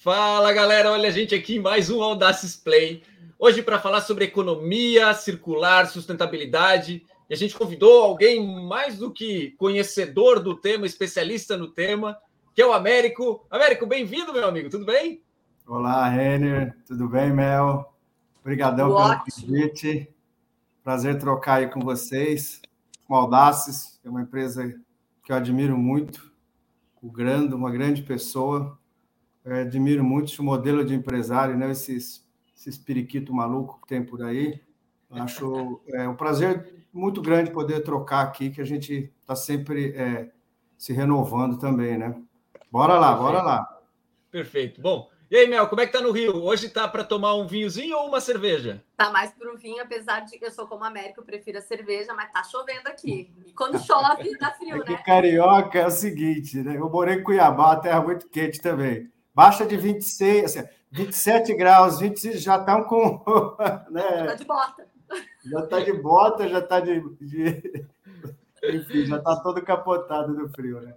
Fala galera, olha a gente aqui em mais um Audaces Play. Hoje para falar sobre economia circular, sustentabilidade. E a gente convidou alguém mais do que conhecedor do tema, especialista no tema, que é o Américo. Américo, bem-vindo, meu amigo, tudo bem? Olá, Renner, tudo bem, Mel? Obrigadão pelo convite. Prazer trocar aí com vocês. Com Audaces, é uma empresa que eu admiro muito. O grande, uma grande pessoa. Admiro muito esse modelo de empresário, né? Esses, esses periquito maluco que tem por aí. Acho é um prazer muito grande poder trocar aqui, que a gente está sempre é, se renovando também, né? Bora lá, Perfeito. bora lá. Perfeito. Bom, e aí, Mel, como é que tá no Rio? Hoje tá para tomar um vinhozinho ou uma cerveja? Tá mais pro vinho, apesar de que eu sou como América, eu prefiro a cerveja, mas tá chovendo aqui. E quando chove, dá frio, né? carioca é o seguinte, né? Eu morei em Cuiabá, terra muito quente também. Baixa de 26, assim, 27 graus, 26 já estão com. Né? Tá de bota. Já tá de bota, já tá de. de... Enfim, já tá todo capotado do frio, né?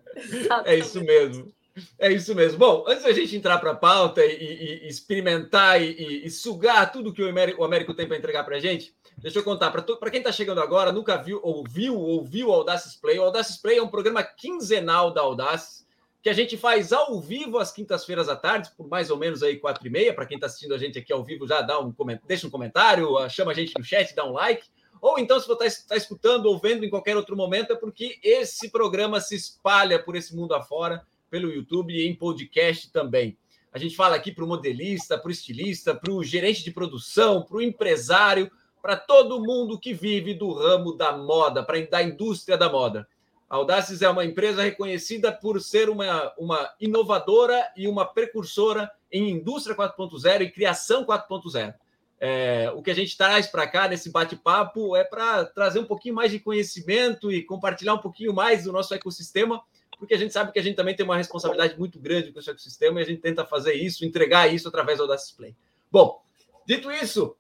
É isso mesmo. É isso mesmo. Bom, antes da gente entrar para a pauta e, e, e, experimentar e, e, sugar tudo que o Américo, o Américo tem para entregar para a gente, deixa eu contar. Para quem está chegando agora, nunca viu, ouviu, ouviu o Audaces Play. O Audaces Play é um programa quinzenal da Audaces que a gente faz ao vivo às quintas-feiras à tarde, por mais ou menos aí quatro e meia. Para quem está assistindo a gente aqui ao vivo, já dá um deixa um comentário, chama a gente no chat, dá um like. Ou então, se você está tá escutando ou vendo em qualquer outro momento, é porque esse programa se espalha por esse mundo afora pelo YouTube e em podcast também. A gente fala aqui para o modelista, para o estilista, para o gerente de produção, para o empresário, para todo mundo que vive do ramo da moda, para da indústria da moda. A Audaces é uma empresa reconhecida por ser uma, uma inovadora e uma precursora em indústria 4.0 e criação 4.0. É, o que a gente traz para cá nesse bate-papo é para trazer um pouquinho mais de conhecimento e compartilhar um pouquinho mais do nosso ecossistema porque a gente sabe que a gente também tem uma responsabilidade muito grande com o ecossistema e a gente tenta fazer isso, entregar isso através do Audacity Play. Bom, dito isso,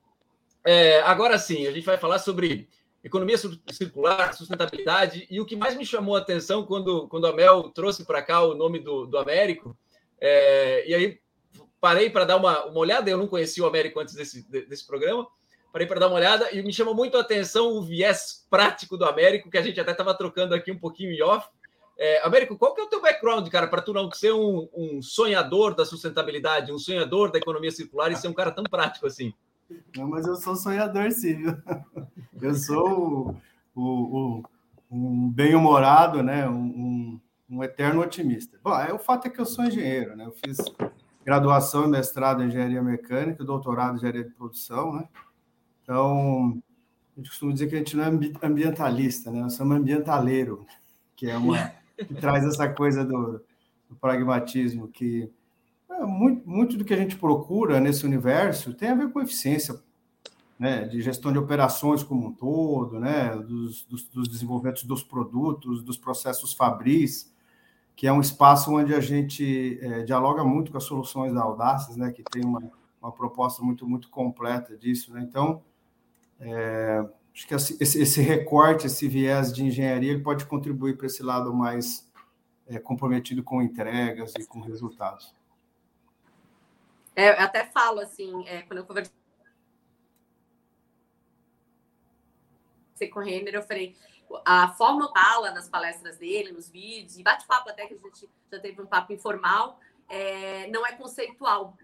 é, agora sim, a gente vai falar sobre economia circular, sustentabilidade, e o que mais me chamou a atenção quando, quando a Mel trouxe para cá o nome do, do Américo, é, e aí parei para dar uma, uma olhada, eu não conhecia o Américo antes desse, desse programa, parei para dar uma olhada, e me chamou muito a atenção o viés prático do Américo, que a gente até estava trocando aqui um pouquinho em off, é, Américo, qual que é o teu background, cara, para tu não ser um, um, sonhador da sustentabilidade, um sonhador da economia circular e ser um cara tão prático assim? Não, mas eu sou sonhador, sim, viu? Eu sou o, o, um bem-humorado, né? Um, um, eterno otimista. Bom, é, o fato é que eu sou engenheiro, né? Eu fiz graduação e mestrado em engenharia mecânica, doutorado em engenharia de produção, né? Então, a gente costuma dizer que a gente não é ambientalista, né? Nós somos ambientaleiro, que é uma que traz essa coisa do, do pragmatismo, que muito, muito do que a gente procura nesse universo tem a ver com eficiência né, de gestão de operações como um todo, né, dos, dos, dos desenvolvimentos dos produtos, dos processos fabris, que é um espaço onde a gente é, dialoga muito com as soluções da Audaces, né, que tem uma, uma proposta muito, muito completa disso. Né? Então, é, acho que esse, esse, recorte, esse viés de engenharia, ele pode contribuir para esse lado mais é, comprometido com entregas e com resultados. É, eu até falo assim, é, quando eu conversei com o Renner, eu falei, a forma fala nas palestras dele, nos vídeos, e bate-papo até que a gente já teve um papo informal, é, não é conceitual.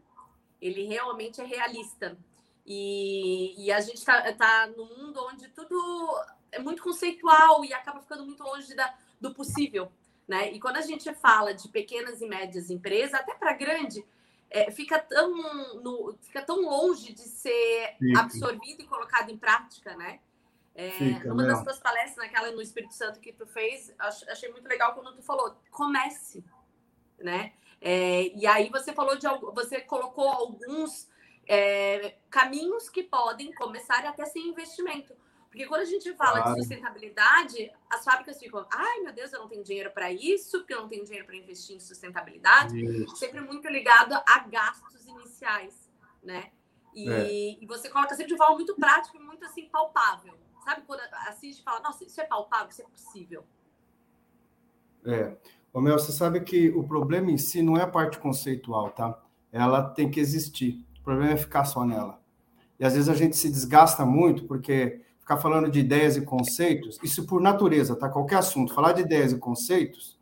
Ele realmente é realista. E, e a gente está tá num mundo onde tudo é muito conceitual e acaba ficando muito longe da, do possível. Né? E quando a gente fala de pequenas e médias empresas, até para grande, é, fica, tão no, fica tão longe de ser fica. absorvido e colocado em prática, né? É, fica, numa das tuas palestras, naquela no Espírito Santo que tu fez, achei muito legal quando tu falou, comece, né? É, e aí você falou de você colocou alguns é, caminhos que podem começar até sem investimento. Porque quando a gente fala claro. de sustentabilidade, as fábricas ficam, ai meu Deus, eu não tenho dinheiro para isso, porque eu não tenho dinheiro para investir em sustentabilidade. Isso. Sempre muito ligado a gastos iniciais, né? E, é. e, você coloca sempre de forma muito prática e muito assim palpável. Sabe quando assiste e fala, nossa, isso é palpável, isso é possível. É. Ô, Mel, você sabe que o problema em si não é a parte conceitual, tá? ela tem que existir. O problema é ficar só nela. E às vezes a gente se desgasta muito porque ficar falando de ideias e conceitos, isso por natureza, tá? Qualquer assunto, falar de ideias e conceitos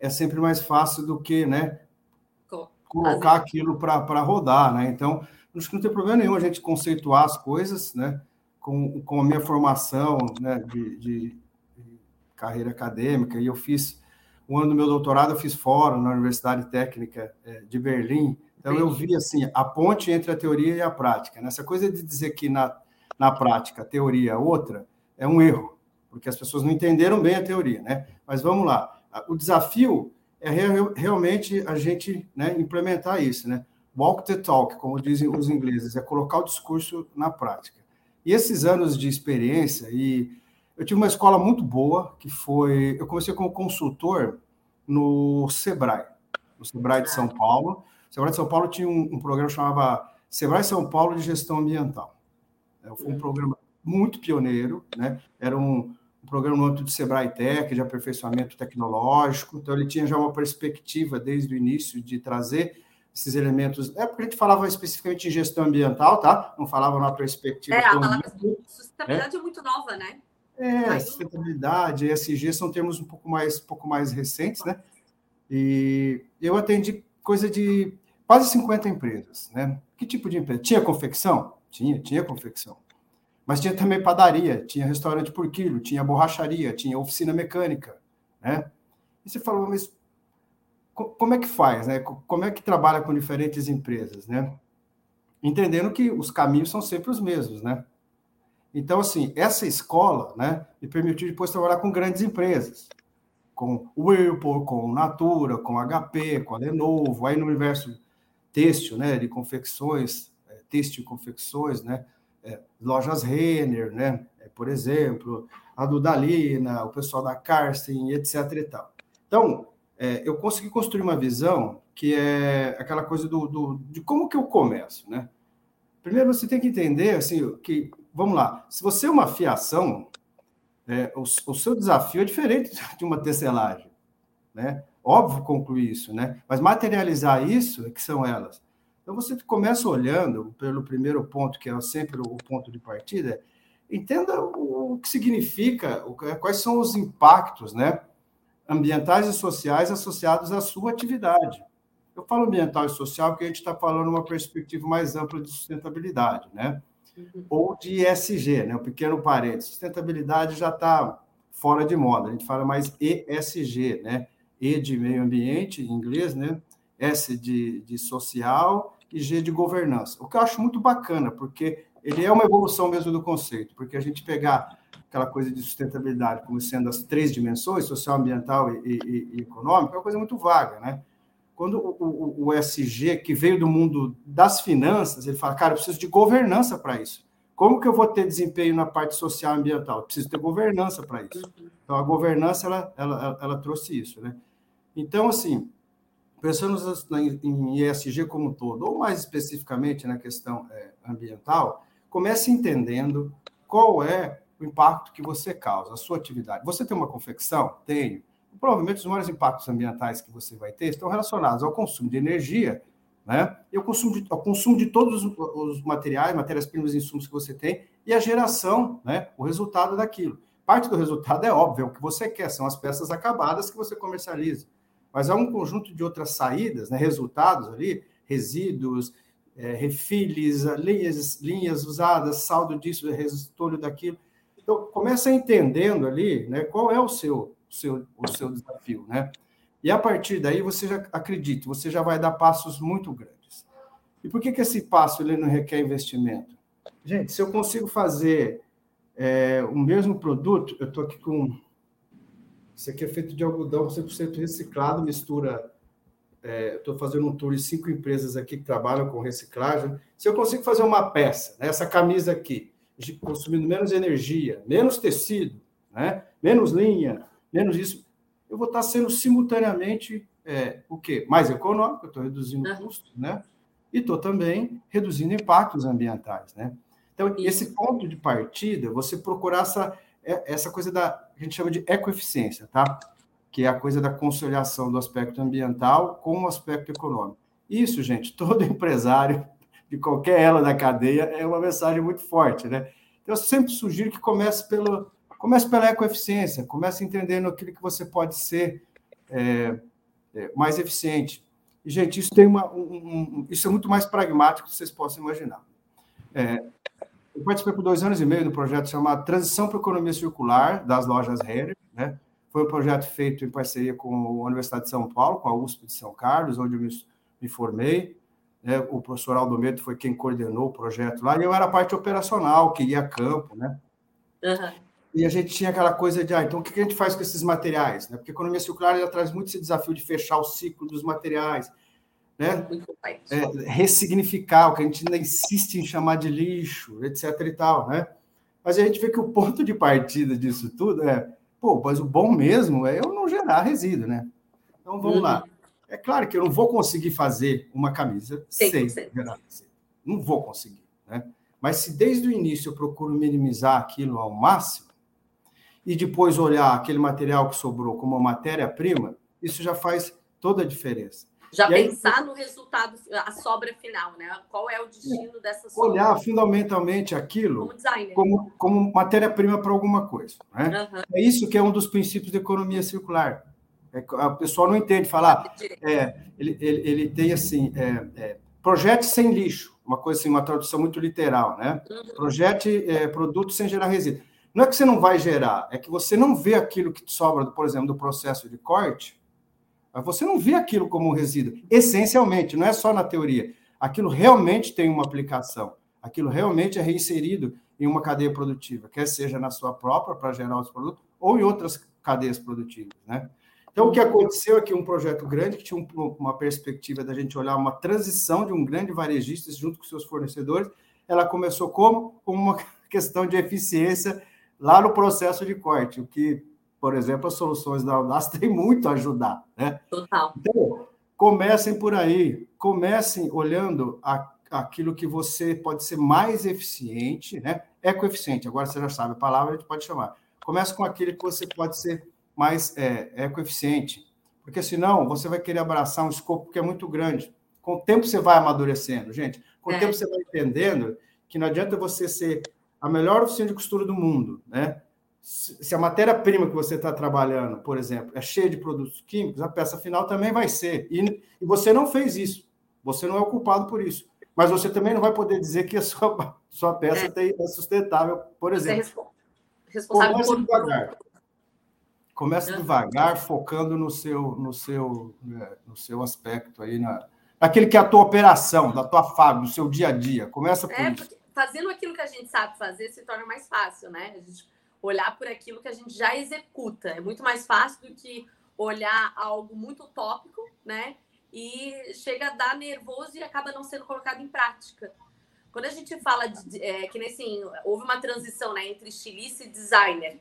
é sempre mais fácil do que, né, colocar aquilo para rodar, né? Então, acho que não tem problema nenhum a gente conceituar as coisas, né? Com, com a minha formação né, de, de, carreira acadêmica, e eu fiz, um ano do meu doutorado, eu fiz fórum na Universidade Técnica é, de Berlim, então eu vi, assim, a ponte entre a teoria e a prática. Né? Essa coisa de dizer que na, na prática a teoria é outra, é um erro, porque as pessoas não entenderam bem a teoria, né? Mas vamos lá, o desafio é realmente a gente né, implementar isso, né? Walk the talk, como dizem os ingleses, é colocar o discurso na prática. E esses anos de experiência, e eu tive uma escola muito boa, que foi. Eu comecei como consultor no Sebrae, no Sebrae de São Paulo. O Sebrae de São Paulo tinha um, um programa que chamava Sebrae São Paulo de Gestão Ambiental. É, foi um uhum. programa muito pioneiro, né? Era um, um programa no âmbito do Sebrae Tech, de aperfeiçoamento tecnológico. Então, ele tinha já uma perspectiva desde o início de trazer esses elementos. É porque a gente falava especificamente em gestão ambiental, tá? Não falava na perspectiva. É, a palavra sustentabilidade é. é muito nova, né? É, sustentabilidade, ESG são termos um pouco mais, um pouco mais recentes, né? E eu atendi coisa de quase 50 empresas, né? Que tipo de empresa? Tinha confecção? Tinha, tinha confecção. Mas tinha também padaria, tinha restaurante por quilo, tinha borracharia, tinha oficina mecânica, né? E você falou, mas como é que faz, né? Como é que trabalha com diferentes empresas, né? Entendendo que os caminhos são sempre os mesmos, né? Então, assim, essa escola, né, me permitiu depois trabalhar com grandes empresas, com o Whirlpool, com Natura, com HP, com a Lenovo, aí no universo têxtil, né, de confecções, têxtil confecções, né, é, lojas Renner, né, é, por exemplo, a Dudalina, o pessoal da Karsten, etc e tal. Então, é, eu consegui construir uma visão que é aquela coisa do, do, de como que eu começo, né? Primeiro você tem que entender assim que vamos lá, se você é uma fiação, é, o, o, seu desafio é diferente de uma tecelagem, né? Óbvio concluir isso, né? Mas materializar isso é que são elas. Então você começa olhando pelo primeiro ponto, que é sempre o ponto de partida, entenda o que significa, quais são os impactos, né? ambientais e sociais associados à sua atividade. Eu falo ambiental e social porque a gente está falando uma perspectiva mais ampla de sustentabilidade, né? Uhum. Ou de ESG, né? O pequeno parênteses. Sustentabilidade já está fora de moda. A gente fala mais ESG, né? E de meio ambiente, em inglês, né? S de, de social e G de governança. O que eu acho muito bacana, porque ele é uma evolução mesmo do conceito, porque a gente pegar aquela coisa de sustentabilidade como sendo as três dimensões, social, ambiental e, e, e econômica, é uma coisa muito vaga, né? Quando o, o, o SG, que veio do mundo das finanças, ele fala, cara, eu preciso de governança para isso. Como que eu vou ter desempenho na parte social e ambiental? Eu preciso ter governança para isso. Então, a governança, ela, ela, ela trouxe isso, né? Então, assim, pensando em ESG como um todo, ou mais especificamente na questão é, ambiental, comece entendendo qual é o impacto que você causa, a sua atividade. Você tem uma confecção? Tenho. Provavelmente os maiores impactos ambientais que você vai ter estão relacionados ao consumo de energia, né? E ao consumo de, ao consumo de todos os, materiais, matérias-primas e insumos que você tem e a geração, né? O resultado daquilo. Parte do resultado é óbvio, é o que você quer, são as peças acabadas que você comercializa. Mas há um conjunto de outras saídas, né? resultados ali, resíduos, é, refiles, linhas, linhas usadas, saldo disso, restolho daquilo. Então, começa entendendo ali né, qual é o seu, seu, o seu desafio. Né? E a partir daí, você já acredita, você já vai dar passos muito grandes. E por que, que esse passo ele não requer investimento? Gente, se eu consigo fazer é, o mesmo produto, eu estou aqui com. Isso aqui é feito de algodão 100% reciclado, mistura. É, estou fazendo um tour de cinco empresas aqui que trabalham com reciclagem. Se eu consigo fazer uma peça, né, essa camisa aqui, consumindo menos energia, menos tecido, né? menos linha, menos isso, eu vou estar sendo simultaneamente é, o quê? Mais econômico, estou reduzindo uhum. custos, né? E estou também reduzindo impactos ambientais, né? Então, esse ponto de partida, você procurar essa, é, essa coisa da, a gente chama de ecoeficiência, tá? Que é a coisa da conciliação do aspecto ambiental com o aspecto econômico. Isso, gente, todo empresário de qualquer ela da cadeia é uma mensagem muito forte, né? Então, eu sempre sugiro que comece pelo comece pela ecoeficiência, comece entendendo aquilo que você pode ser é, é, mais eficiente. E, gente, isso tem uma, um, um, isso é muito mais pragmático do que vocês possam imaginar. É, eu participei por dois anos e meio do projeto chamado Transição para a Economia Circular das lojas Renner, né? Foi um projeto feito em parceria com a Universidade de São Paulo, com a USP de São Carlos, onde eu me, me formei. Né? O professor Aldo Medo foi quem coordenou o projeto lá, e eu era a parte operacional, que ia a campo, né? Uhum. E a gente tinha aquela coisa de, ah, então o que a gente faz com esses materiais? Né? Porque a economia circular ela traz muito esse desafio de fechar o ciclo dos materiais, né? É, ressignificar o que a gente ainda insiste em chamar de lixo, etc. e tal, né? Mas a gente vê que o ponto de partida disso tudo é Pô, mas o bom mesmo é eu não gerar resíduo, né? Então vamos uhum. lá. É claro que eu não vou conseguir fazer uma camisa sem gerar resíduo. Não vou conseguir, né? Mas se desde o início eu procuro minimizar aquilo ao máximo e depois olhar aquele material que sobrou como matéria-prima, isso já faz toda a diferença. Já e pensar aí, no resultado, a sobra final, né? Qual é o destino dessa sobra? Olhar fundamentalmente aquilo como, como, como matéria-prima para alguma coisa. Né? Uhum. É isso que é um dos princípios da economia circular. É, a pessoa não entende falar. É, ele, ele, ele tem assim: é, é, projete sem lixo, uma coisa assim, uma tradução muito literal, né? Uhum. Projete é, produto sem gerar resíduo. Não é que você não vai gerar, é que você não vê aquilo que sobra, por exemplo, do processo de corte mas você não vê aquilo como um resíduo, essencialmente, não é só na teoria. Aquilo realmente tem uma aplicação, aquilo realmente é reinserido em uma cadeia produtiva, quer seja na sua própria, para gerar os produtos, ou em outras cadeias produtivas. Né? Então, o que aconteceu aqui, um projeto grande, que tinha uma perspectiva da gente olhar uma transição de um grande varejista junto com seus fornecedores, ela começou como? Como uma questão de eficiência lá no processo de corte, o que por exemplo, as soluções da Audacity têm muito a ajudar. Né? Total. Então, comecem por aí, comecem olhando a, aquilo que você pode ser mais eficiente, né? Ecoeficiente, agora você já sabe a palavra, a gente pode chamar. Comece com aquilo que você pode ser mais é, ecoeficiente, porque senão você vai querer abraçar um escopo que é muito grande. Com o tempo você vai amadurecendo, gente. Com o é. tempo você vai entendendo que não adianta você ser a melhor oficina de costura do mundo, né? Se a matéria-prima que você está trabalhando, por exemplo, é cheia de produtos químicos, a peça final também vai ser. E, e, você não fez isso. Você não é o culpado por isso. Mas você também não vai poder dizer que a sua, sua peça é. Tem, é sustentável, por exemplo. Você é responsável Comece por... devagar. Comece devagar, focando no seu, no seu, né, no seu aspecto aí, na, naquele que é a tua operação, da tua fábrica, do seu dia a dia. Começa por é, isso. Fazendo aquilo que a gente sabe fazer se torna mais fácil, né? A gente olhar por aquilo que a gente já executa. É muito mais fácil do que olhar algo muito utópico, né? E chega a dar nervoso e acaba não sendo colocado em prática. Quando a gente fala de, é, que nem assim, houve uma transição né, entre estilista e designer.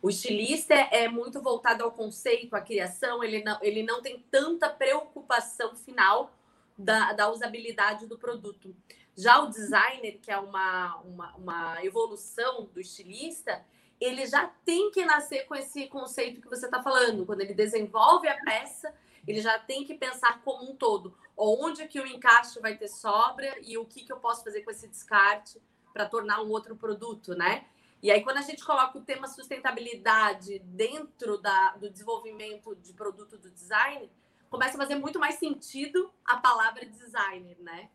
O estilista é, muito voltado ao conceito, à criação, ele não, ele não tem tanta preocupação final da, da usabilidade do produto. Já o designer, que é uma, uma, uma evolução do estilista, ele já tem que nascer com esse conceito que você está falando. Quando ele desenvolve a peça, ele já tem que pensar como um todo. Onde que o encaixe vai ter sobra e o que, que eu posso fazer com esse descarte para tornar um outro produto, né? E aí, quando a gente coloca o tema sustentabilidade dentro da, do desenvolvimento de produto do design, começa a fazer muito mais sentido a palavra designer, né?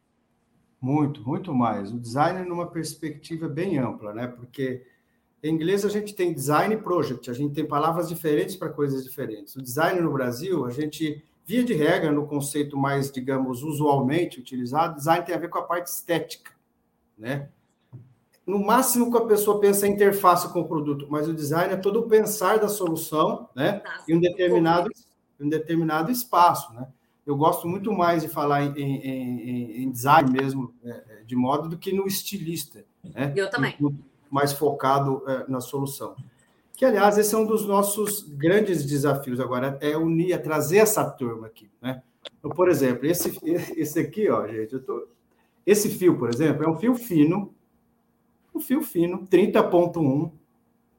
Muito, muito mais. O design numa perspectiva bem ampla, né? Porque em inglês, a gente tem design project, a gente tem palavras diferentes para coisas diferentes. O design no Brasil, a gente, via de regra, no conceito mais, digamos, usualmente utilizado, design tem a ver com a parte estética, né? No máximo que a pessoa pensa em interface com o produto, mas o design é todo o pensar da solução, né? Em um determinado, um determinado espaço, né? Eu gosto muito mais de falar em, em, em design mesmo, é, de modo, do que no estilista. Né? Eu também mais focado é, na solução. Que, aliás, esse é um dos nossos grandes desafios agora, é unir, é trazer essa turma aqui. Né? Então, por exemplo, esse, esse aqui, ó, gente, tô... esse fio, por exemplo, é um fio fino, um fio fino, 30.1,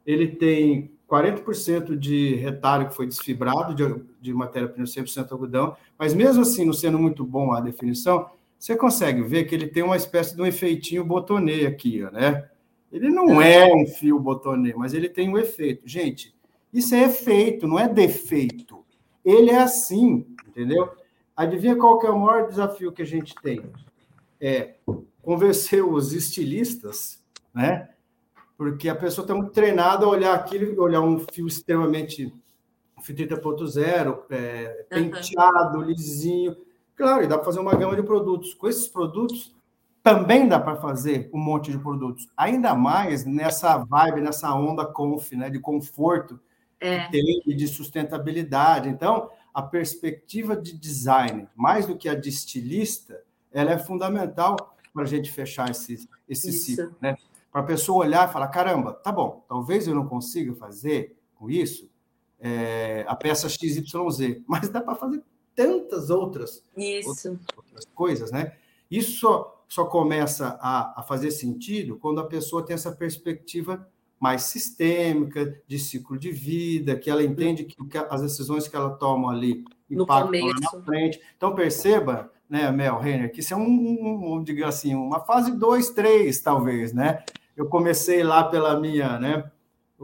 ele tem 40% de retalho que foi desfibrado de, de matéria-prima 100% algodão, mas mesmo assim, não sendo muito bom a definição, você consegue ver que ele tem uma espécie de um efeitinho botonê aqui, né? Ele não é um fio botonê, mas ele tem um efeito. Gente, isso é efeito, não é defeito. Ele é assim, entendeu? Adivinha qual que é o maior desafio que a gente tem? É convencer os estilistas, né? Porque a pessoa está muito treinada a olhar aquilo, olhar um fio extremamente fio 30.0, é, penteado, lisinho. Claro, e dá para fazer uma gama de produtos. Com esses produtos, também dá para fazer um monte de produtos. Ainda mais nessa vibe, nessa onda conf, né, de conforto é. tem e de sustentabilidade. Então, a perspectiva de design, mais do que a de estilista, ela é fundamental para a gente fechar esse, esse ciclo, né? Para a pessoa olhar e falar, caramba, tá bom, talvez eu não consiga fazer com isso é, a peça XYZ, mas dá para fazer tantas outras, outras, outras, coisas, né? Isso só, começa a, a fazer sentido quando a pessoa tem essa perspectiva mais sistêmica, de ciclo de vida, que ela entende que, que as decisões que ela toma ali impactam lá na frente. Então, perceba, né, Mel Renner, que isso é um, um, um digamos assim, uma fase 2, 3, talvez, né? Eu comecei lá pela minha, né?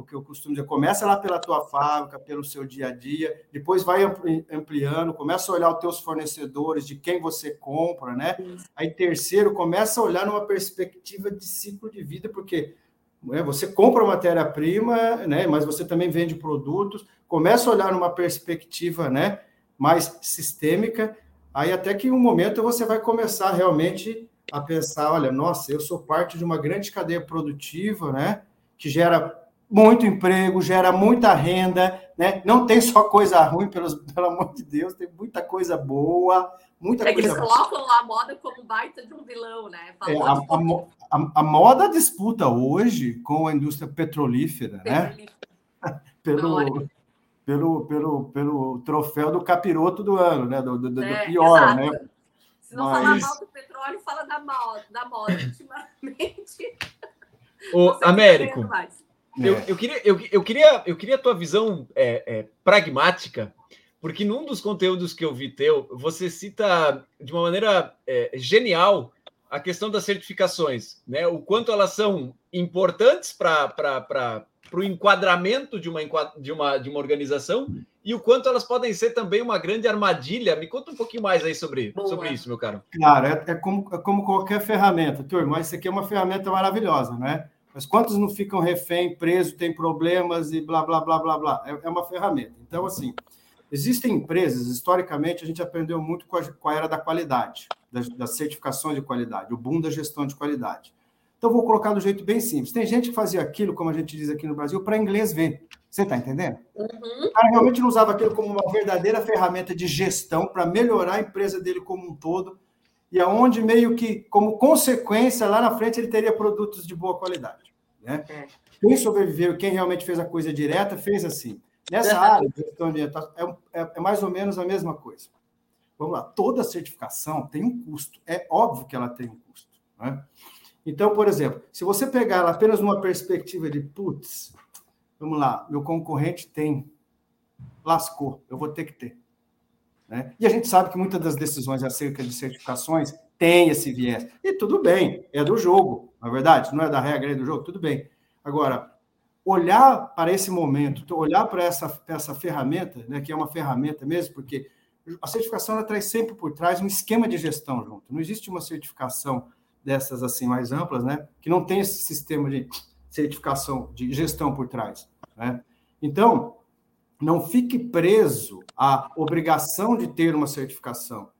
O que eu costumo dizer, começa lá pela tua fábrica, pelo seu dia a dia, depois vai ampliando, começa a olhar os teus fornecedores, de quem você compra, né? Aí terceiro, começa a olhar numa perspectiva de ciclo de vida, porque né, você compra matéria-prima, né? Mas você também vende produtos, começa a olhar numa perspectiva, né? Mais sistêmica, aí até que um momento você vai começar realmente a pensar, olha, nossa, eu sou parte de uma grande cadeia produtiva, né? Que gera muito emprego, gera muita renda, né? Não tem só coisa ruim, pelos, pelo amor de Deus, tem muita coisa boa, muita é coisa que eles colocam a moda como baita de um vilão, né? É, a, a, a, a, moda disputa hoje com a indústria petrolífera, né? pelo, pelo, pelo, pelo troféu do capiroto do ano, né? Do, do, do é, pior, exato. né? Se não Mas... falar mal do petróleo, fala da moda, da moda ultimamente. O Américo, eu, é. eu, queria, eu, eu, queria, eu queria a tua visão é, é, pragmática, porque num dos conteúdos que eu vi teu, você cita de uma maneira é, genial a questão das certificações, né? O quanto elas são importantes para o enquadramento de uma, de, uma, de uma organização e o quanto elas podem ser também uma grande armadilha. Me conta um pouquinho mais aí sobre, sobre isso, meu caro. Claro, é, é, como, é como qualquer ferramenta, turma. Isso aqui é uma ferramenta maravilhosa, né? Mas quantos não ficam refém, preso, tem problemas e blá, blá, blá, blá, blá? É, é uma ferramenta. Então, assim, existem empresas, historicamente, a gente aprendeu muito com a, com a era da qualidade, das, das certificações de qualidade, o boom da gestão de qualidade. Então, vou colocar do jeito bem simples. Tem gente que fazia aquilo, como a gente diz aqui no Brasil, para inglês ver. Você está entendendo? Uhum. O cara realmente não usava aquilo como uma verdadeira ferramenta de gestão para melhorar a empresa dele como um todo e aonde meio que, como consequência, lá na frente ele teria produtos de boa qualidade. Né? É. Quem sobreviveu, quem realmente fez a coisa direta, fez assim. Nessa área de gestão ambiental, é, é, é, mais ou menos a mesma coisa. Vamos lá, toda certificação tem um custo. É óbvio que ela tem um custo. Né? Então, por exemplo, se você pegar ela apenas numa perspectiva de, putz, vamos lá, meu concorrente tem, lascou, eu vou ter que ter. Né? E a gente sabe que muitas das decisões acerca de certificações têm esse viés. E tudo bem, é do jogo, na é verdade, não é da regra, é do jogo, tudo bem. Agora, olhar para esse momento, olhar para essa, essa ferramenta, né, que é uma ferramenta mesmo, porque a certificação ela traz sempre por trás um esquema de gestão junto. Não existe uma certificação dessas assim mais amplas, né, que não tem esse sistema de certificação de gestão por trás. Né? Então, não fique preso à obrigação de ter uma certificação.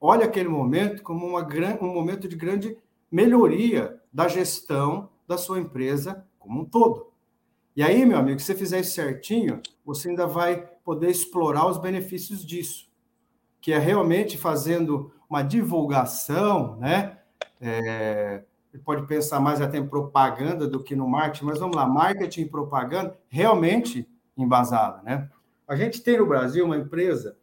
Olhe aquele momento como uma, um momento de grande melhoria da gestão da sua empresa como um todo. E aí, meu amigo, se você fizer isso certinho, você ainda vai poder explorar os benefícios disso, que é realmente fazendo uma divulgação, né? É, pode pensar mais até em propaganda do que no marketing, mas vamos lá, marketing e propaganda realmente embasada, né? A gente tem no Brasil uma empresa,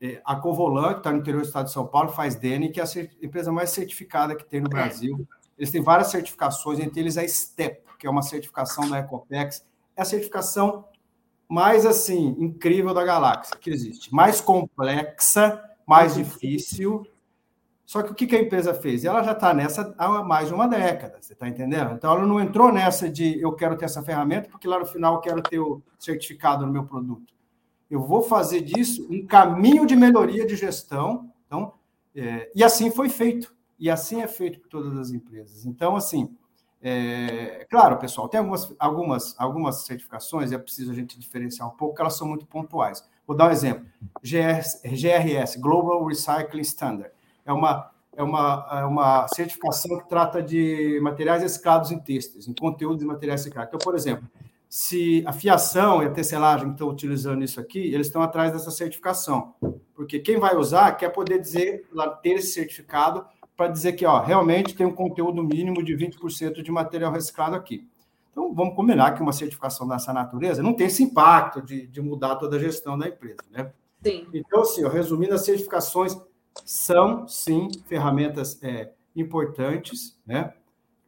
é, a Covolan, que está no interior do estado de São Paulo, faz DN, que é a empresa mais certificada que tem no Brasil. Eles têm várias certificações, entre eles a STEP, que é uma certificação da Ecopex. É a certificação mais assim incrível da galáxia que existe, mais complexa, mais difícil. Só que o que a empresa fez? Ela já está nessa há mais de uma década, você está entendendo? Então ela não entrou nessa de eu quero ter essa ferramenta porque lá no final eu quero ter o certificado no meu produto. Eu vou fazer disso um caminho de melhoria de gestão. Então, é, e assim foi feito. E assim é feito por todas as empresas. Então, assim, é, claro, pessoal, tem algumas, algumas, algumas certificações, é preciso a gente diferenciar um pouco, elas são muito pontuais. Vou dar um exemplo. GRS Global Recycling Standard, é uma, é, uma, é uma certificação que trata de materiais reciclados em têxteis, em conteúdo de materiais reciclados. Então, por exemplo, se a fiação e a tecelagem estão utilizando isso aqui, eles estão atrás dessa certificação, porque quem vai usar quer poder dizer, ter esse certificado para dizer que ó, realmente tem um conteúdo mínimo de 20% de material reciclado aqui. Então, vamos combinar que uma certificação dessa natureza não tem esse impacto de, de mudar toda a gestão da empresa, né? Sim. Então, assim, ó, resumindo, as certificações são, sim, ferramentas é, importantes, né?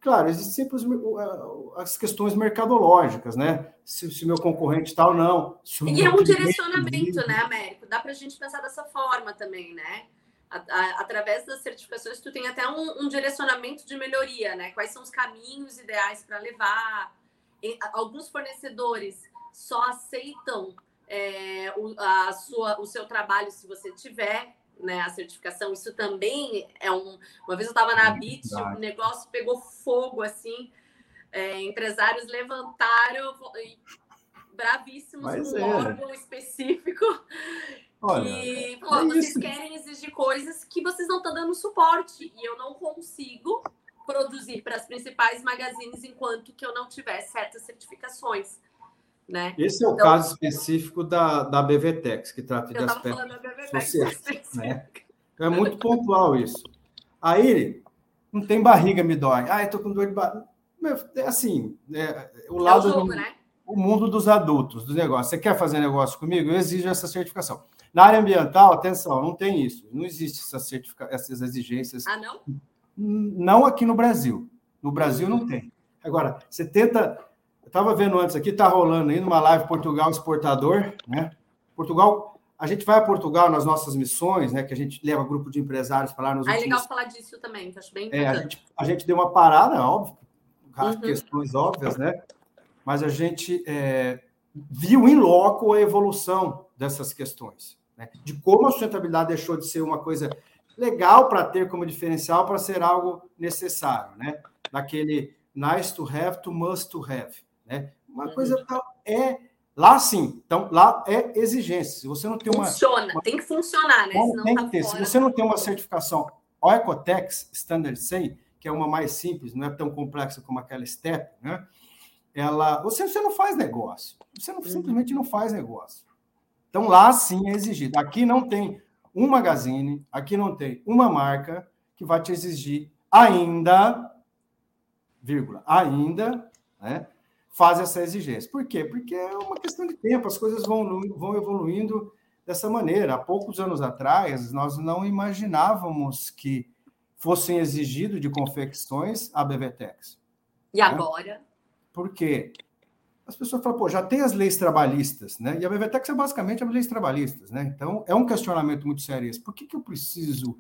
Claro, existem sempre as, as questões mercadológicas, né? Se, se meu concorrente está ou não. e é um direcionamento, né, Américo? Dá para a gente pensar dessa forma também, né? através das certificações, tu tem até um, um, direcionamento de melhoria, né? Quais são os caminhos ideais para levar? E, alguns fornecedores só aceitam é, o, a sua, o seu trabalho se você tiver né, a certificação. Isso também é um. Uma vez eu estava na BIT, o negócio pegou fogo assim. É, empresários levantaram bravíssimos Mas um é. órgão específico Olha, e falou, é vocês querem exigir coisas que vocês não estão dando suporte e eu não consigo produzir para as principais magazines enquanto que eu não tiver certas certificações. Né? Esse é o então, caso específico da, da BVTEX, que trata de aspectos sociais. Né? Então, é muito pontual isso. Aí, não tem barriga, me dói. Ah, eu tô com dor de barriga. É assim, é, o lado é o, jogo, do, né? o mundo dos adultos, dos negócios. Você quer fazer negócio comigo? Eu exijo essa certificação. Na área ambiental, atenção, não tem isso. Não existe essa certifica... essas exigências. Ah, não? Não aqui no Brasil. No Brasil não tem. Agora, você tenta. Eu estava vendo antes aqui, está rolando aí numa live Portugal exportador, né? Portugal, a gente vai a Portugal nas nossas missões, né? Que a gente leva grupo de empresários para lá nos ah, últimos... é legal falar disso também, que acho bem importante. É, a, gente, a gente deu uma parada, óbvio, uhum. questões óbvias, né? Mas a gente é, viu em loco a evolução dessas questões né? de como a sustentabilidade deixou de ser uma coisa legal para ter como diferencial para ser algo necessário, né? Daquele nice to have to must to have, né? Uma coisa uhum. é lá sim, então lá é exigência. Se você não tem uma funciona, uma, tem que funcionar, né? Senão tem tá que ter. Fora. Se você não tem uma certificação Oecotex Standard 100, que é uma mais simples, não é tão complexa como aquela STEP, né? Ela, você, você não faz negócio. Você não, uhum. simplesmente não faz negócio. Então, lá sim é exigido. Aqui não tem um magazine, aqui não tem uma marca que vai te exigir ainda, vírgula, ainda, né, faz essa exigência. Por quê? Porque é uma questão de tempo, as coisas vão, vão evoluindo dessa maneira. Há poucos anos atrás, nós não imaginávamos que fossem exigidos de confecções a BVTEX. E né? agora? Por quê? as pessoas falam, pô, já tem as leis trabalhistas, né? E a BVTEX é basicamente as leis trabalhistas, né? Então, é um questionamento muito sério esse. Por que, que eu preciso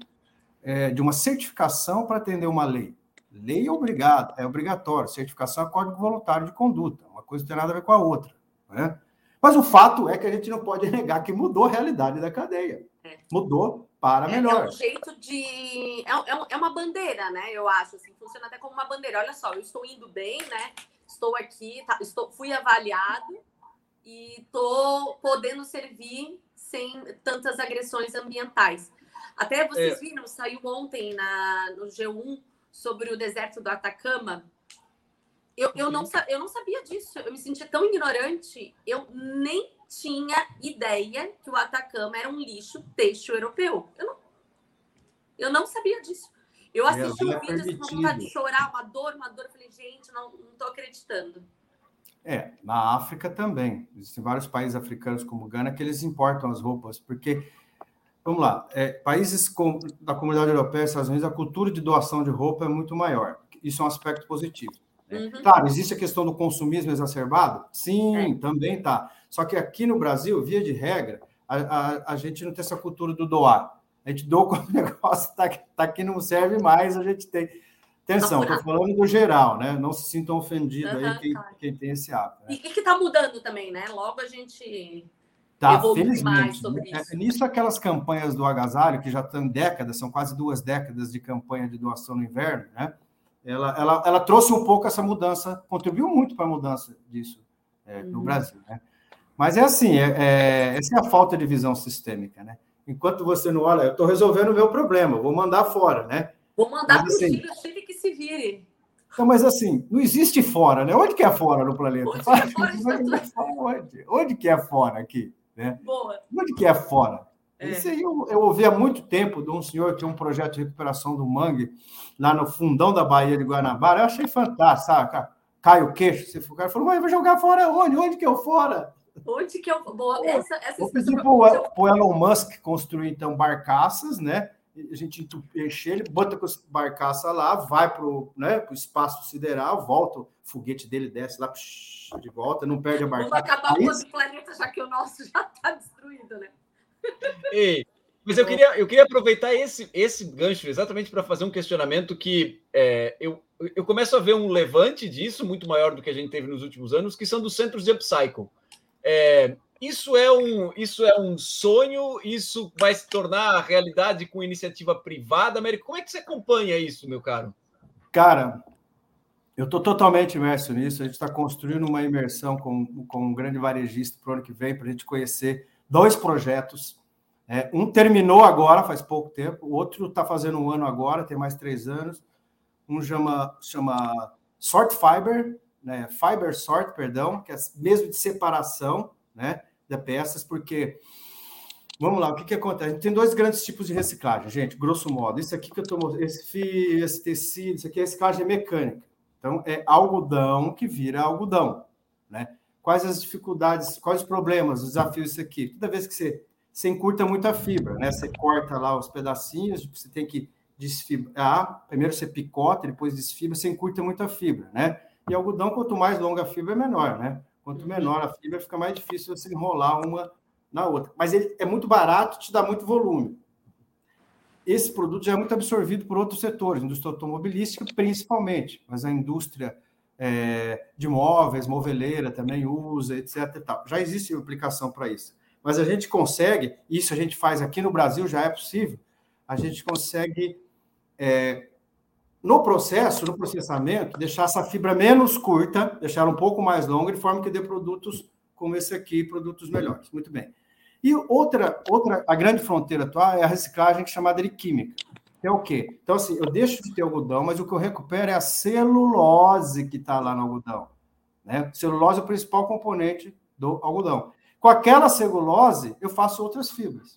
é, de uma certificação para atender uma lei? Lei é obrigado, é obrigatório. Certificação é código voluntário de conduta. Uma coisa não tem nada a ver com a outra, né? Mas o fato é que a gente não pode negar que mudou a realidade da cadeia. É. Mudou para melhor. É, é um jeito de. É, é, é uma bandeira, né? Eu acho. Assim, funciona até como uma bandeira. Olha só, eu estou indo bem, né? estou aqui, tá, estou, fui avaliado e estou podendo servir sem tantas agressões ambientais. Até vocês é. viram, saiu ontem na, no G1 sobre o deserto do Atacama. Eu, eu, não, eu não sabia disso, eu me sentia tão ignorante, eu nem tinha ideia que o Atacama era um lixo têxtil europeu. Eu não, eu não sabia disso. Eu assisti um vídeo assim, com vontade de chorar, uma dor, uma dor. Eu falei, gente, não estou acreditando. É, na África também. Existem vários países africanos como Gana que eles importam as roupas, porque, vamos lá, é, países com, da comunidade europeia Estados Unidos, a cultura de doação de roupa é muito maior. Isso é um aspecto positivo. Né? Uhum. Claro, existe a questão do consumismo exacerbado? Sim, é. também tá. Só que aqui no Brasil, via de regra, a, a, a gente não tem essa cultura do doar. A gente doa quando o negócio está tá aqui não serve mais, a gente tem. Atenção, estou falando do geral, né? Não se sintam ofendidos uhum, aí quem, claro. quem, tem esse hábito. Né? E que está mudando também, né? Logo a gente Tá, felizmente. É, nisso, aquelas campanhas do agasalho, que já estão décadas, são quase duas décadas de campanha de doação no inverno, né? Ela, ela, ela trouxe um pouco essa mudança, contribuiu muito para a mudança disso é, no uhum. Brasil, né? Mas é assim, é, é, essa é a falta de visão sistêmica, né? Enquanto você não olha, eu estou resolvendo o meu problema, vou mandar fora, né? Vou mandar para o assim, filho, filho que se vire. Não, mas assim, não existe fora, né? Onde que é fora no planeta? Onde, é fora, onde? onde que é fora aqui? Né? Boa. Onde que é fora? É. Isso aí eu, eu ouvi há muito tempo de um senhor que tinha um projeto de recuperação do mangue lá no fundão da Bahia de Guanabara. Eu achei fantástico, sabe? Cai o queixo. Você cara falou, mas vai jogar fora onde? Onde que eu fora? Onde que eu. Boa, essa, essa Vou pedir para o Elon Musk construir, então, barcaças, né? A gente enche ele, bota com as barcaças lá, vai para o né, espaço sideral, volta, o foguete dele desce lá, de volta, não perde a barcaça. Vamos acabar o outro planeta, já que o nosso já está destruído, né? Ei, mas eu queria, eu queria aproveitar esse, esse gancho exatamente para fazer um questionamento que é, eu, eu começo a ver um levante disso, muito maior do que a gente teve nos últimos anos, que são dos centros de upcycle. É, isso é um isso é um sonho, isso vai se tornar realidade com iniciativa privada, América. Como é que você acompanha isso, meu caro? Cara, eu estou totalmente imerso nisso. A gente está construindo uma imersão com, com um grande varejista para o ano que vem, para a gente conhecer dois projetos. É, um terminou agora, faz pouco tempo, o outro está fazendo um ano agora, tem mais três anos. Um chama, chama Sort Fiber, né? Fiber Sort, perdão, que é mesmo de separação né, de peças, porque. Vamos lá, o que, que acontece? Tem dois grandes tipos de reciclagem, gente, grosso modo. Isso aqui que eu estou esse fio, esse tecido, isso aqui é reciclagem mecânica. Então, é algodão que vira algodão. Né? Quais as dificuldades, quais os problemas, os desafios isso aqui? Toda vez que você, você encurta muito a fibra, né? você corta lá os pedacinhos, você tem que desfibrar, primeiro você picota, depois desfibra, você encurta muito a fibra, né? E algodão, quanto mais longa a fibra, é menor, né? Quanto menor a fibra, fica mais difícil você enrolar uma na outra. Mas ele é muito barato, te dá muito volume esse produto já é muito absorvido por outros setores, indústria automobilística principalmente, mas a indústria é, de móveis, moveleira também usa, etc. Já existe aplicação para isso. Mas a gente consegue, isso a gente faz aqui no Brasil, já é possível, a gente consegue, é, no processo, no processamento, deixar essa fibra menos curta, deixar ela um pouco mais longa, de forma que dê produtos como esse aqui, produtos melhores. Muito bem. E outra, outra, a grande fronteira atual é a reciclagem chamada de química. É o quê? Então, assim, eu deixo de ter algodão, mas o que eu recupero é a celulose que está lá no algodão. Né? Celulose é o principal componente do algodão. Com aquela celulose, eu faço outras fibras,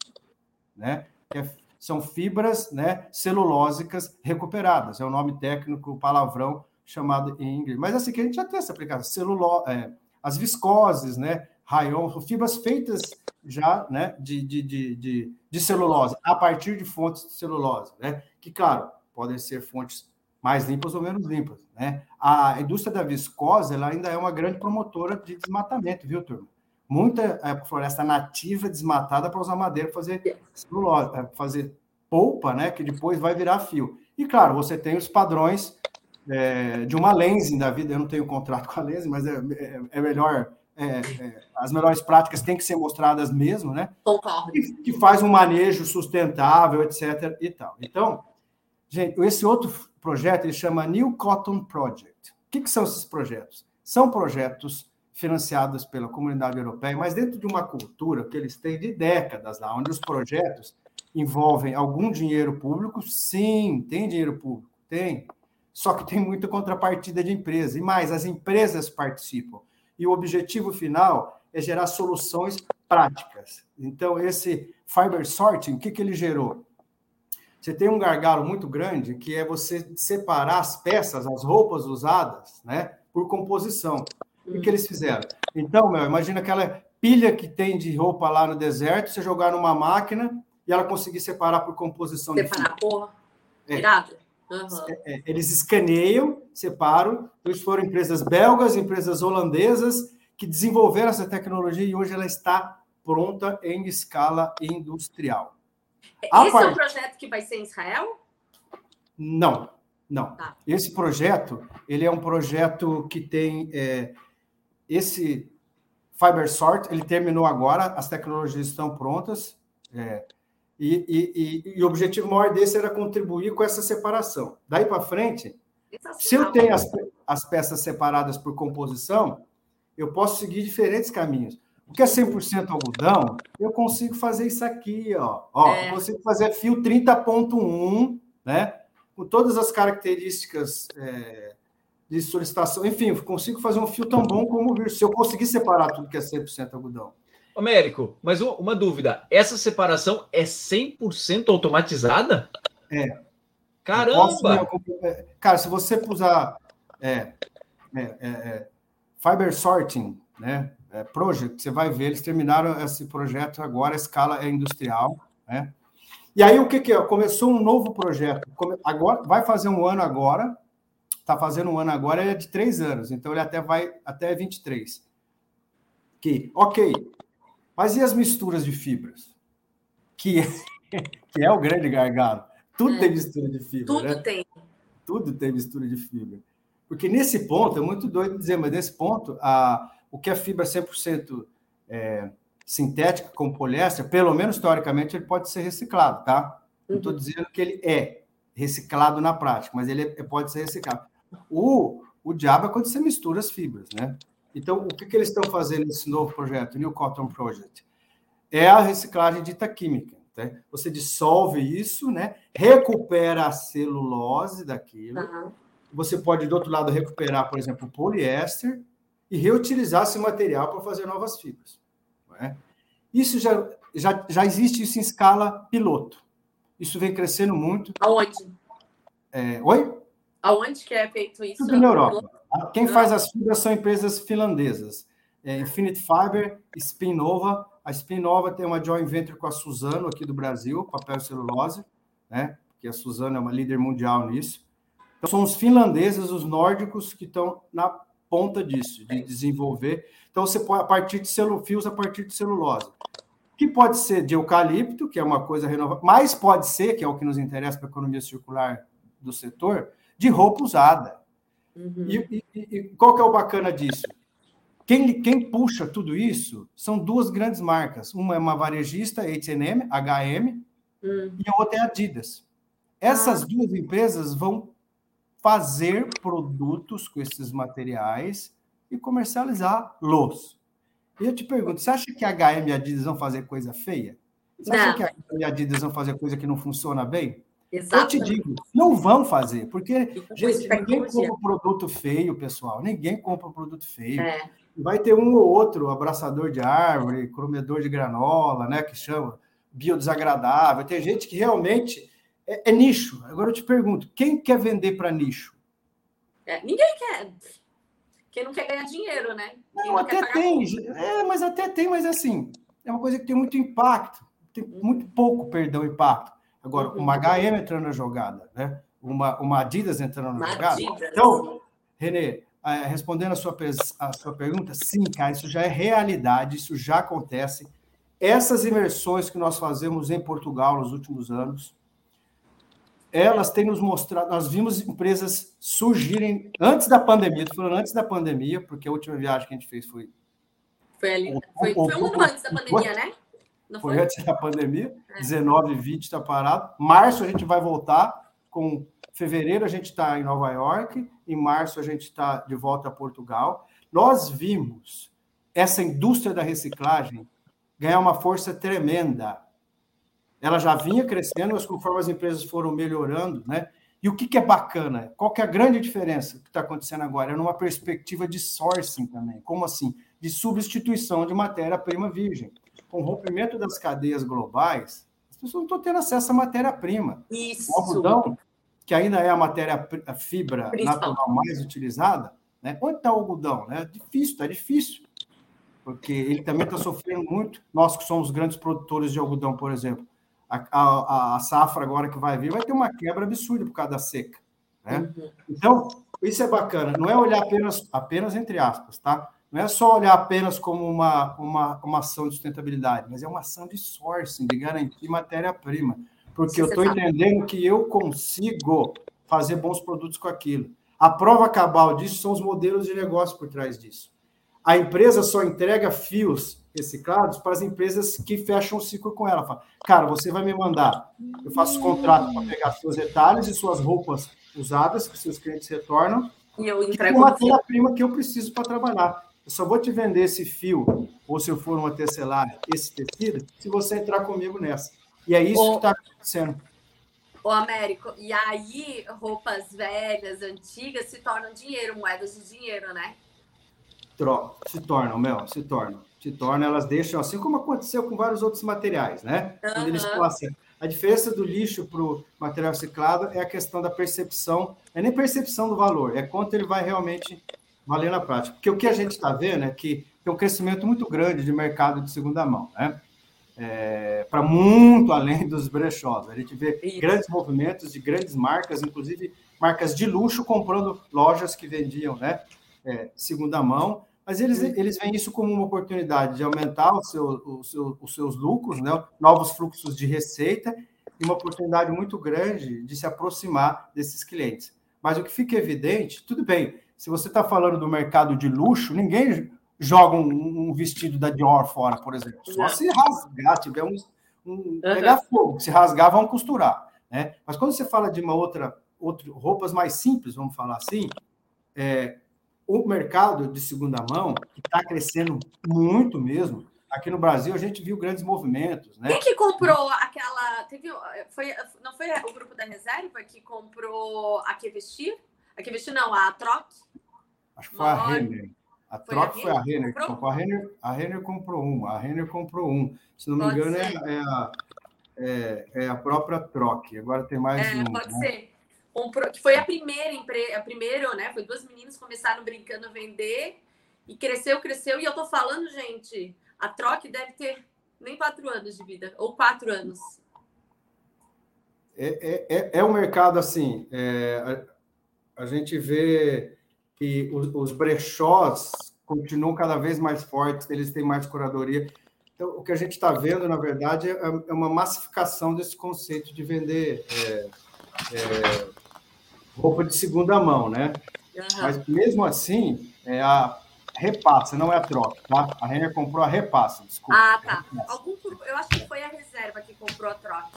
né? Que é, são fibras né, celulósicas recuperadas. É o nome técnico, palavrão chamado em inglês. Mas assim que a gente já tem essa aplicação. Celulo, é, as viscoses, né? rayon, fibras feitas já né, de, de, de, de, celulose, a partir de fontes de celulose, né? Que, claro, podem ser fontes mais limpas ou menos limpas, né? A indústria da viscose ela ainda é uma grande promotora de desmatamento, viu, turma? Muita é, floresta nativa desmatada para usar madeira para fazer celulose, é, fazer polpa, né? Que depois vai virar fio. E, claro, você tem os padrões é, de uma lensing da vida. Eu não tenho contrato com a lensing, mas é, é, é melhor é, é, as melhores práticas têm que ser mostradas mesmo, né? Concordo. Que, que, faz um manejo sustentável, etc. e tal. Então, gente, esse outro projeto ele chama New Cotton Project. O que, que são esses projetos? São projetos financiados pela comunidade europeia, mas dentro de uma cultura que eles têm de décadas lá, onde os projetos envolvem algum dinheiro público, sim, tem dinheiro público, tem. Só que tem muita contrapartida de empresa. E mais, as empresas participam e o objetivo final é gerar soluções práticas. Então, esse fiber sorting, o que, que ele gerou? Você tem um gargalo muito grande, que é você separar as peças, as roupas usadas, né, por composição. O que, que eles fizeram? Então, meu, imagina aquela pilha que tem de roupa lá no deserto, você jogar numa máquina e ela conseguir separar por composição. Separar, porra. É. Irado. Uhum. Eles escaneiam, separo. Então, foram empresas belgas, empresas holandesas que desenvolveram essa tecnologia e hoje ela está pronta em escala industrial. Esse part... é um projeto que vai ser em Israel? Não, não. Tá. Esse projeto, ele é um projeto que tem é, esse FiberSort, ele terminou agora, as tecnologias estão prontas, é, e, e, e, e, o objetivo maior desse era contribuir com essa separação. Daí para frente, se eu tenho as, as peças separadas por composição, eu posso seguir diferentes caminhos. O que é 100% algodão, eu consigo fazer isso aqui, ó. ó é. Eu consigo fazer fio 30.1, né? Com todas as características é, de solicitação. Enfim, eu consigo fazer um fio tão bom como o Se eu conseguir separar tudo que é 100% algodão. Américo, mas uma dúvida: essa separação é 100% automatizada? É. Caramba! Posso, é, cara, se você usar é, é, é, é, Fiber Sorting, né? É, project, você vai ver, eles terminaram esse projeto agora, a escala é industrial, né? E aí o que, que é? Começou um novo projeto. Agora vai fazer um ano agora, está fazendo um ano agora, ele é de três anos, então ele até vai até 23. Que, ok, mas e as misturas de fibras? Que é, que é o grande gargalo. Tudo é. tem mistura de fibra. Tudo né? tem. Tudo tem mistura de fibra. Porque nesse ponto, é muito doido dizer, mas nesse ponto, a, o que é fibra 100% é, sintética, como poliéster, pelo menos teoricamente, ele pode ser reciclado, tá? Não estou uhum. dizendo que ele é reciclado na prática, mas ele é, pode ser reciclado. O, o diabo é quando você mistura as fibras, né? Então, o que, que eles estão fazendo nesse novo projeto, New Cotton Project? É a reciclagem dita química. Tá? Você dissolve isso, né? recupera a celulose daquilo. Uhum. Você pode, do outro lado, recuperar, por exemplo, o poliéster e reutilizar esse material para fazer novas fibras. É? Isso já, já, já existe isso em escala piloto. Isso vem crescendo muito. Aonde? É, oi? Aonde que é feito isso? Tudo na Europa. Quem faz as fibras são empresas finlandesas. É Infinite Fiber, Spinova. A Spinova tem uma joint venture com a Suzano aqui do Brasil, papel e celulose, né? Porque a Suzano é uma líder mundial nisso. Então, são os finlandeses, os nórdicos, que estão na ponta disso, de desenvolver. Então, você pode, a partir de fios a partir de celulose. Que pode ser de eucalipto, que é uma coisa renovável, mas pode ser, que é o que nos interessa para a economia circular do setor, de roupa usada. Uhum. E, e, e, qual que é o bacana disso? Quem, quem puxa tudo isso são duas grandes marcas. Uma é uma varejista, H&M, HM, uhum. e a outra é Adidas. Essas ah. duas empresas vão fazer produtos com esses materiais e comercializá-los. E eu te pergunto, você acha que a HM e a Adidas vão fazer coisa feia? Você não. acha que a HM e a Adidas vão fazer coisa que não funciona bem? Eu te digo, não vão fazer, porque gente, ninguém compra produto feio, pessoal. Ninguém compra produto feio. É. Vai ter um ou outro abraçador de árvore, comedor de granola, né? Que chama biodesagradável. Tem gente que realmente é, é nicho. Agora eu te pergunto: quem quer vender para nicho? É, ninguém quer. Quem não quer ganhar dinheiro, né? Não, não até tem, é, mas até tem, mas assim, é uma coisa que tem muito impacto, tem muito pouco, perdão, impacto. Agora, uma HM entrando na jogada, né? uma, uma Adidas entrando na jogada. Então, Renê, é, respondendo a sua, a sua pergunta, sim, cara, isso já é realidade, isso já acontece. Essas imersões que nós fazemos em Portugal nos últimos anos, elas têm nos mostrado, nós vimos empresas surgirem antes da pandemia, estou falando antes da pandemia, porque a última viagem que a gente fez foi. Foi ali. Foi, foi um ano antes da pandemia, né? Não foi, foi antes da pandemia, é. 19 e 20 está parado. Março a gente vai voltar, com fevereiro a gente está em Nova York, em março a gente está de volta a Portugal. Nós vimos essa indústria da reciclagem ganhar uma força tremenda. Ela já vinha crescendo, mas conforme as empresas foram melhorando, né? E o que, que é bacana? Qual que é a grande diferença que está acontecendo agora? É numa perspectiva de sourcing também. Como assim? De substituição de matéria-prima virgem com o rompimento das cadeias globais, as pessoas não estão tendo acesso à matéria-prima. Isso. O algodão, que ainda é a matéria a fibra Principal. natural mais utilizada, né? onde está o algodão? É difícil, está difícil. Porque ele também está sofrendo muito. Nós que somos grandes produtores de algodão, por exemplo, a, a, a, safra agora que vai vir vai ter uma quebra absurda por causa da seca. Né? Uhum. Então, isso é bacana. Não é olhar apenas, apenas entre aspas, tá? Não é só olhar apenas como uma, uma, uma ação de sustentabilidade, mas é uma ação de sourcing, de garantir matéria-prima. Porque eu estou entendendo que eu consigo fazer bons produtos com aquilo. A prova cabal disso são os modelos de negócio por trás disso. A empresa só entrega fios reciclados para as empresas que fecham o ciclo com ela. Fala, cara, você vai me mandar, eu faço contrato para pegar seus retalhos e suas roupas usadas que seus clientes retornam. E eu entrego uma matéria-prima que eu preciso para trabalhar. Eu só vou te vender esse fio, ou se eu for uma tecelagem, esse tecido, se você entrar comigo nessa. E é isso que está acontecendo. O Américo, e aí roupas velhas, antigas, se tornam dinheiro, moedas de dinheiro, né? Se tornam, Mel, se tornam. Se tornam, elas deixam, assim como aconteceu com vários outros materiais, né? Uhum. Quando eles passam a diferença do lixo para o material reciclado é a questão da percepção, é nem percepção do valor, é quanto ele vai realmente valer na prática. Porque o que a gente está vendo é que tem um crescimento muito grande de mercado de segunda mão, né? É, para muito além dos brechós. A gente vê Isso. grandes movimentos de grandes marcas, inclusive marcas de luxo comprando lojas que vendiam né, é, segunda mão, mas eles, eles veem isso como uma oportunidade de aumentar o seu, o seu, os seus lucros, né? novos fluxos de receita, e uma oportunidade muito grande de se aproximar desses clientes. Mas o que fica evidente, tudo bem, se você está falando do mercado de luxo, ninguém joga um, um, vestido da Dior fora, por exemplo. Só se rasgar, tiver um, um pegar fogo, se rasgar, vão costurar. Né? Mas quando você fala de uma outra, outra roupas mais simples, vamos falar assim, é, o mercado de segunda mão, que está crescendo muito mesmo, aqui no Brasil a gente viu grandes movimentos. Né? Quem que comprou aquela. Teve, foi, não foi o grupo da reserva que comprou a que vestir? A que vestir, não, a Troc? Acho que foi a Renner. A Troc foi a Renner que comprou. A Renner, a Renner comprou uma, a Renner comprou um. Se não me pode engano, é, é, a, é, é, a própria Troc. Agora tem mais é, um. Pode né? ser comprou, que foi a primeira empresa, a primeira, né? Foi duas meninas começaram brincando a vender e cresceu, cresceu. E eu tô falando, gente, a troca deve ter nem quatro anos de vida, ou quatro anos. É, é, é, é um mercado assim. É, a, a, gente vê que os, os brechós continuam cada vez mais fortes, eles têm mais curadoria. Então, o que a gente está vendo, na verdade, é, é, uma massificação desse conceito de vender é, é, roupa de segunda mão, né? Uhum. Mas mesmo assim, é a repassa, não é a troca, tá? A Renner comprou a repassa, desculpa. Ah, tá. Algum, eu acho que foi a reserva que comprou a troca.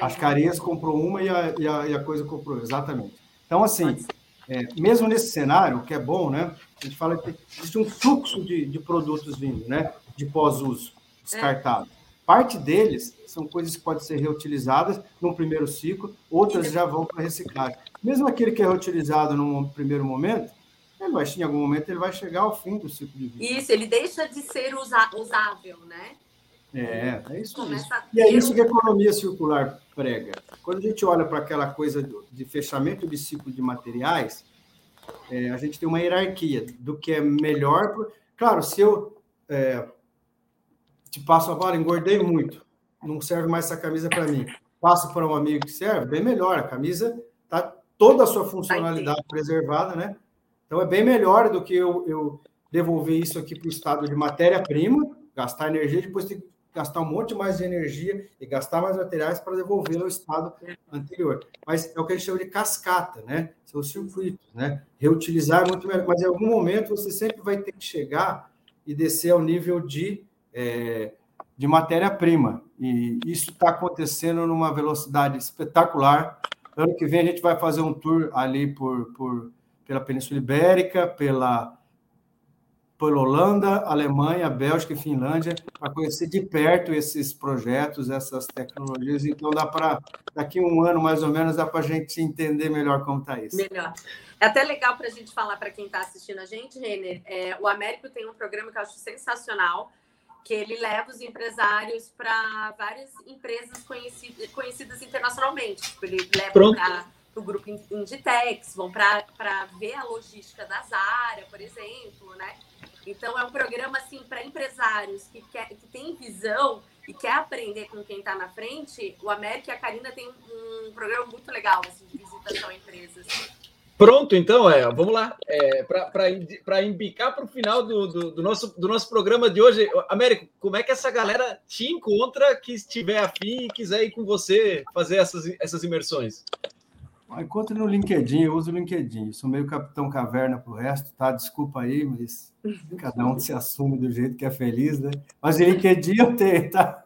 As Carinhas comprou uma e a, e, a, e a coisa comprou, exatamente. Então, assim, é, mesmo nesse cenário, o que é bom, né? A gente fala que existe um fluxo de, de produtos vindo, né? De pós-uso, descartado. É. Parte deles são coisas que podem ser reutilizadas num primeiro ciclo, outras já vão para reciclagem. Mesmo aquele que é reutilizado num primeiro momento, ele vai, em algum momento ele vai chegar ao fim do ciclo de vida. Isso, ele deixa de ser usável, né? É, é isso mesmo. E é isso que a economia circular prega. Quando a gente olha para aquela coisa de fechamento de ciclo de materiais, é, a gente tem uma hierarquia do que é melhor. Claro, se eu é, te passo agora, engordei muito, não serve mais essa camisa para mim. Passo para um amigo que serve, bem melhor. A camisa tá toda a sua funcionalidade preservada, né? Então é bem melhor do que eu, eu devolver isso aqui para o estado de matéria-prima, gastar energia, depois ter que gastar um monte mais de energia e gastar mais materiais para devolvê-lo ao estado anterior. Mas é o que a gente chama de cascata, né? São os circuitos, né? Reutilizar é muito melhor, mas em algum momento você sempre vai ter que chegar e descer ao nível de é, de matéria-prima. E isso está acontecendo numa velocidade espetacular. Ano que vem a gente vai fazer um tour ali por, por pela Península Ibérica, pela, pela Holanda, Alemanha, Bélgica e Finlândia, para conhecer de perto esses projetos, essas tecnologias. Então, dá para, daqui a um ano mais ou menos, dá para a gente entender melhor como está isso. Melhor. É até legal para a gente falar para quem está assistindo a gente, Renner. É, o Américo tem um programa que eu acho sensacional, que ele leva os empresários para várias empresas conhecidas, conhecidas internacionalmente. Tipo, ele leva para o grupo Inditex, vão para ver a logística da Zara, por exemplo, né? Então, é um programa, assim, para empresários que, quer, que tem visão e quer aprender com quem está na frente. O América e a Karina tem um programa muito legal, assim, de visitar exportação a empresas. Pronto, então, é, vamos lá. É, Para embicar para o final do, do, do, nosso, do nosso programa de hoje, Américo, como é que essa galera te encontra que estiver afim e quiser ir com você fazer essas, essas imersões? Encontre no LinkedIn, eu uso o LinkedIn. Eu sou meio Capitão Caverna para o resto, tá? Desculpa aí, mas cada um se assume do jeito que é feliz, né? Mas o LinkedIn eu tenho, tá?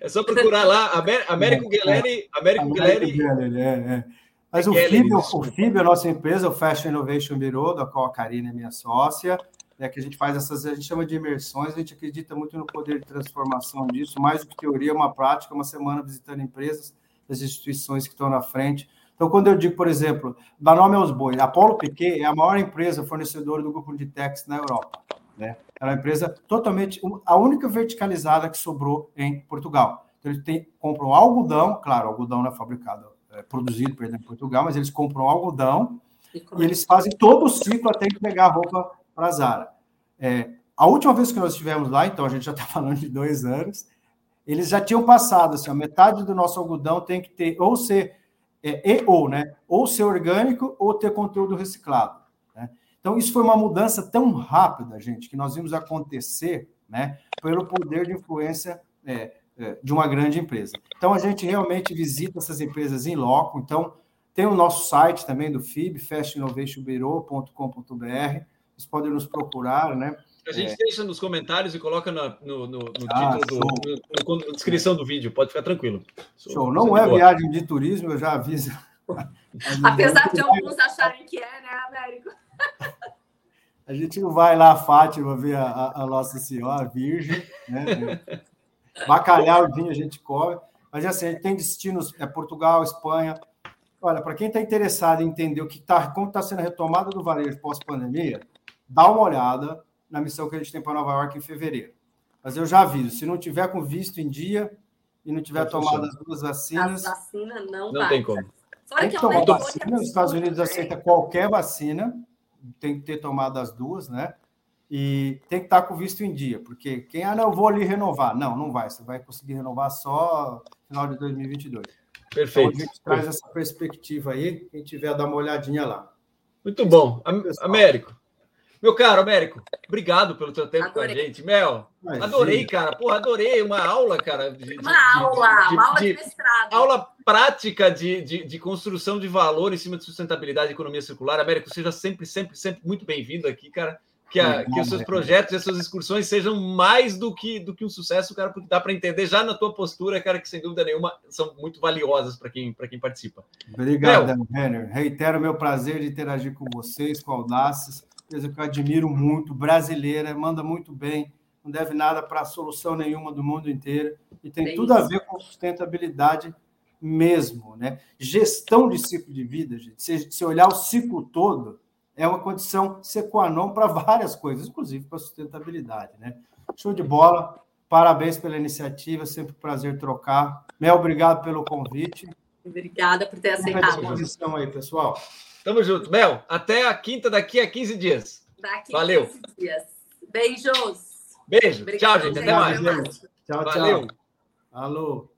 É só procurar lá, Américo é, Guilherme. Américo Guilherme. É, é. Mas o FIB, o FIB, a nossa empresa, o Fashion Innovation Bureau, da qual a Karina é minha sócia, é que a gente faz essas, a gente chama de imersões, a gente acredita muito no poder de transformação disso, mais do que teoria, uma prática, uma semana visitando empresas, as instituições que estão na frente. Então, quando eu digo, por exemplo, dá nome aos bois, a Paulo Piquet é a maior empresa fornecedora do grupo de techs na Europa. Né? Ela é uma empresa totalmente, a única verticalizada que sobrou em Portugal. Então, eles têm, compram algodão, claro, algodão não é fabricado, é produzido, por exemplo, em Portugal, mas eles compram algodão e, e eles fazem todo o ciclo até entregar a roupa para a Zara. É, a última vez que nós estivemos lá, então a gente já está falando de dois anos, eles já tinham passado, assim, a metade do nosso algodão tem que ter, ou ser é, e ou, né? Ou ser orgânico ou ter conteúdo reciclado. Né? Então, isso foi uma mudança tão rápida, gente, que nós vimos acontecer né, pelo poder de influência é, é, de uma grande empresa. Então, a gente realmente visita essas empresas em loco. Então, tem o nosso site também do FIB, fastinnovationbureau.com.br. Vocês podem nos procurar, né? A gente é. deixa nos comentários e coloca no, no, no, no ah, título, do, na descrição do vídeo, pode ficar tranquilo. Sou, show. Não é boa. viagem de turismo, eu já aviso. Apesar de alguns acharem que é, né, Américo? A gente não vai lá a Fátima ver a, a Nossa Senhora, a Virgem, né? Bacalhau, vinho a gente come. Mas assim, a gente tem destinos, é Portugal, Espanha. Olha, para quem está interessado em entender o que tá, como está sendo a retomada do varejo pós-pandemia, dá uma olhada na missão que a gente tem para Nova York em fevereiro. Mas eu já aviso, se não tiver com visto em dia e não tiver tomado as duas vacinas... A vacina não, não tem como. Fora tem que, que tomar é vacina, os Estados Unidos né? aceita qualquer vacina, tem que ter tomado as duas, né? E tem que estar com visto em dia, porque quem, ah, não, eu vou ali renovar. Não, não vai, você vai conseguir renovar só no final de 2022. Perfeito. Então, a gente traz essa perspectiva aí, quem tiver, dá uma olhadinha lá. Muito bom. Américo, meu caro Américo, obrigado pelo teu tempo adorei. com a gente. Mel, Imagina. adorei, cara. Porra, adorei uma aula, cara. De, uma de, aula, de, uma aula de, mestrado. Aula prática de, de, construção de valor em cima de sustentabilidade e economia circular. Américo, seja sempre, sempre, sempre muito bem-vindo aqui, cara. Que, a, que os seus projetos e as suas excursões sejam mais do que, do que um sucesso, cara, porque dá para entender já na tua postura, cara, que sem dúvida nenhuma são muito valiosas para quem, quem participa. Obrigado, Renner. Reitero o meu prazer de interagir com vocês, com Audaces empresa que eu admiro muito, brasileira, manda muito bem, não deve nada para solução nenhuma do mundo inteiro e tem Bem tudo a ver com sustentabilidade mesmo, né? Gestão de ciclo de vida, gente. Se, se olhar o ciclo todo, é uma condição sequanon para várias coisas, inclusive para sustentabilidade, né? Show de bola. Parabéns pela iniciativa, sempre um prazer trocar. Mel, obrigado pelo convite. Obrigada por ter aceitado. disposição aí, pessoal. Tamo junto. Mel, até a quinta daqui a 15 dias. Daqui Valeu. 15 dias. Beijos. Beijo. Obrigada, tchau, gente. Até mais. Tchau, tchau. Valeu. Alô.